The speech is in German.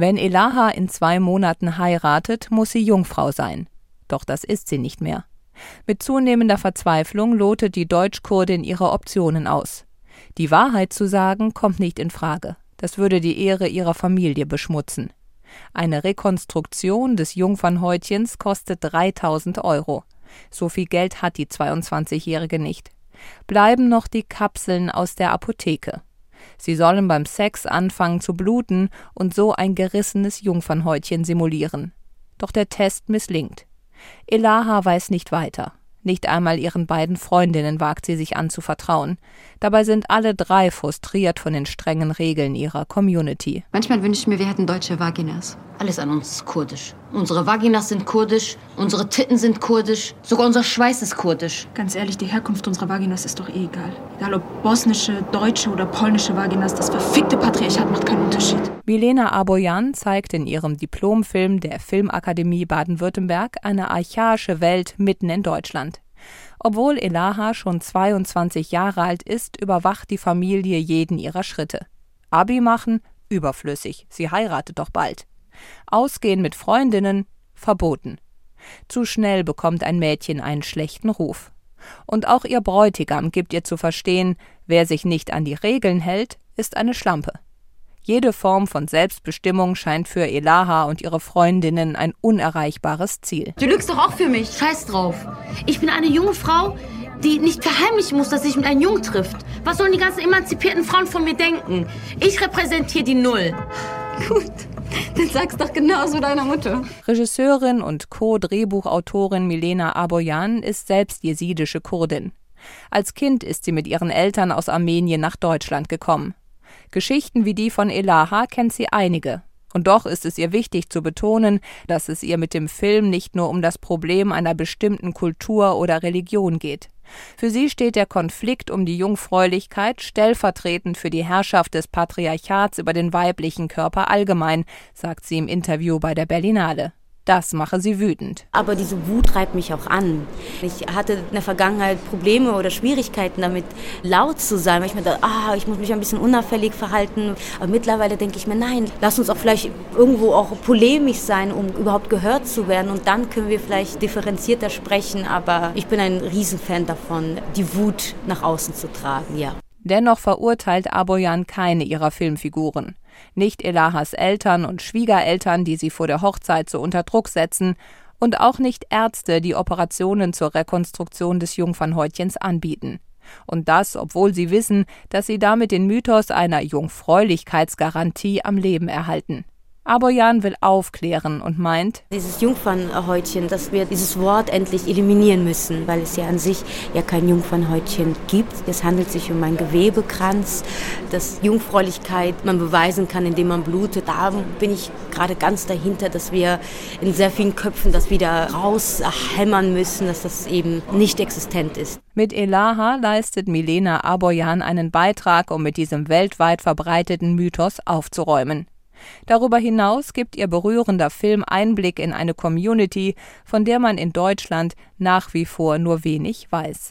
Wenn Elaha in zwei Monaten heiratet, muss sie Jungfrau sein. Doch das ist sie nicht mehr. Mit zunehmender Verzweiflung lotet die Deutschkurdin ihre Optionen aus. Die Wahrheit zu sagen kommt nicht in Frage. Das würde die Ehre ihrer Familie beschmutzen. Eine Rekonstruktion des Jungfernhäutchens kostet 3000 Euro. So viel Geld hat die 22-Jährige nicht. Bleiben noch die Kapseln aus der Apotheke. Sie sollen beim Sex anfangen zu bluten und so ein gerissenes Jungfernhäutchen simulieren. Doch der Test misslingt. Elaha weiß nicht weiter. Nicht einmal ihren beiden Freundinnen wagt sie sich anzuvertrauen. Dabei sind alle drei frustriert von den strengen Regeln ihrer Community. Manchmal wünsche ich mir, wir hätten deutsche Vaginas. Alles an uns ist kurdisch. Unsere Vaginas sind kurdisch, unsere Titten sind kurdisch, sogar unser Schweiß ist kurdisch. Ganz ehrlich, die Herkunft unserer Vaginas ist doch eh egal. Egal ob bosnische, deutsche oder polnische Vaginas, das verfickte Patriarchat macht keinen Unterschied. Milena Aboyan zeigt in ihrem Diplomfilm der Filmakademie Baden-Württemberg eine archaische Welt mitten in Deutschland. Obwohl Elaha schon 22 Jahre alt ist, überwacht die Familie jeden ihrer Schritte. Abi machen? Überflüssig. Sie heiratet doch bald. Ausgehen mit Freundinnen verboten. Zu schnell bekommt ein Mädchen einen schlechten Ruf. Und auch ihr Bräutigam gibt ihr zu verstehen, wer sich nicht an die Regeln hält, ist eine Schlampe. Jede Form von Selbstbestimmung scheint für Elaha und ihre Freundinnen ein unerreichbares Ziel. Du lügst doch auch für mich. Scheiß drauf. Ich bin eine junge Frau, die nicht verheimlichen muss, dass sich mit einem Jungen trifft. Was sollen die ganzen emanzipierten Frauen von mir denken? Ich repräsentiere die Null. Gut. Dann sag's doch genauso deiner Mutter. Regisseurin und Co-Drehbuchautorin Milena Aboyan ist selbst jesidische Kurdin. Als Kind ist sie mit ihren Eltern aus Armenien nach Deutschland gekommen. Geschichten wie die von Elaha kennt sie einige. Und doch ist es ihr wichtig zu betonen, dass es ihr mit dem Film nicht nur um das Problem einer bestimmten Kultur oder Religion geht. Für sie steht der Konflikt um die Jungfräulichkeit stellvertretend für die Herrschaft des Patriarchats über den weiblichen Körper allgemein, sagt sie im Interview bei der Berlinale. Das mache sie wütend. Aber diese Wut treibt mich auch an. Ich hatte in der Vergangenheit Probleme oder Schwierigkeiten damit, laut zu sein, ich mir dachte, ah, ich muss mich ein bisschen unauffällig verhalten. Aber mittlerweile denke ich mir, nein, lass uns auch vielleicht irgendwo auch polemisch sein, um überhaupt gehört zu werden. Und dann können wir vielleicht differenzierter sprechen. Aber ich bin ein Riesenfan davon, die Wut nach außen zu tragen, ja. Dennoch verurteilt Aboyan keine ihrer Filmfiguren. Nicht Elahas Eltern und Schwiegereltern, die sie vor der Hochzeit so unter Druck setzen, und auch nicht Ärzte, die Operationen zur Rekonstruktion des Jungfernhäutchens anbieten. Und das, obwohl sie wissen, dass sie damit den Mythos einer Jungfräulichkeitsgarantie am Leben erhalten. Aber Jan will aufklären und meint, dieses Jungfernhäutchen, dass wir dieses Wort endlich eliminieren müssen, weil es ja an sich ja kein Jungfernhäutchen gibt. Es handelt sich um einen Gewebekranz, dass Jungfräulichkeit man beweisen kann, indem man blutet. Da bin ich gerade ganz dahinter, dass wir in sehr vielen Köpfen das wieder raushämmern müssen, dass das eben nicht existent ist. Mit Elaha leistet Milena Aboyan einen Beitrag, um mit diesem weltweit verbreiteten Mythos aufzuräumen. Darüber hinaus gibt ihr berührender Film Einblick in eine Community, von der man in Deutschland nach wie vor nur wenig weiß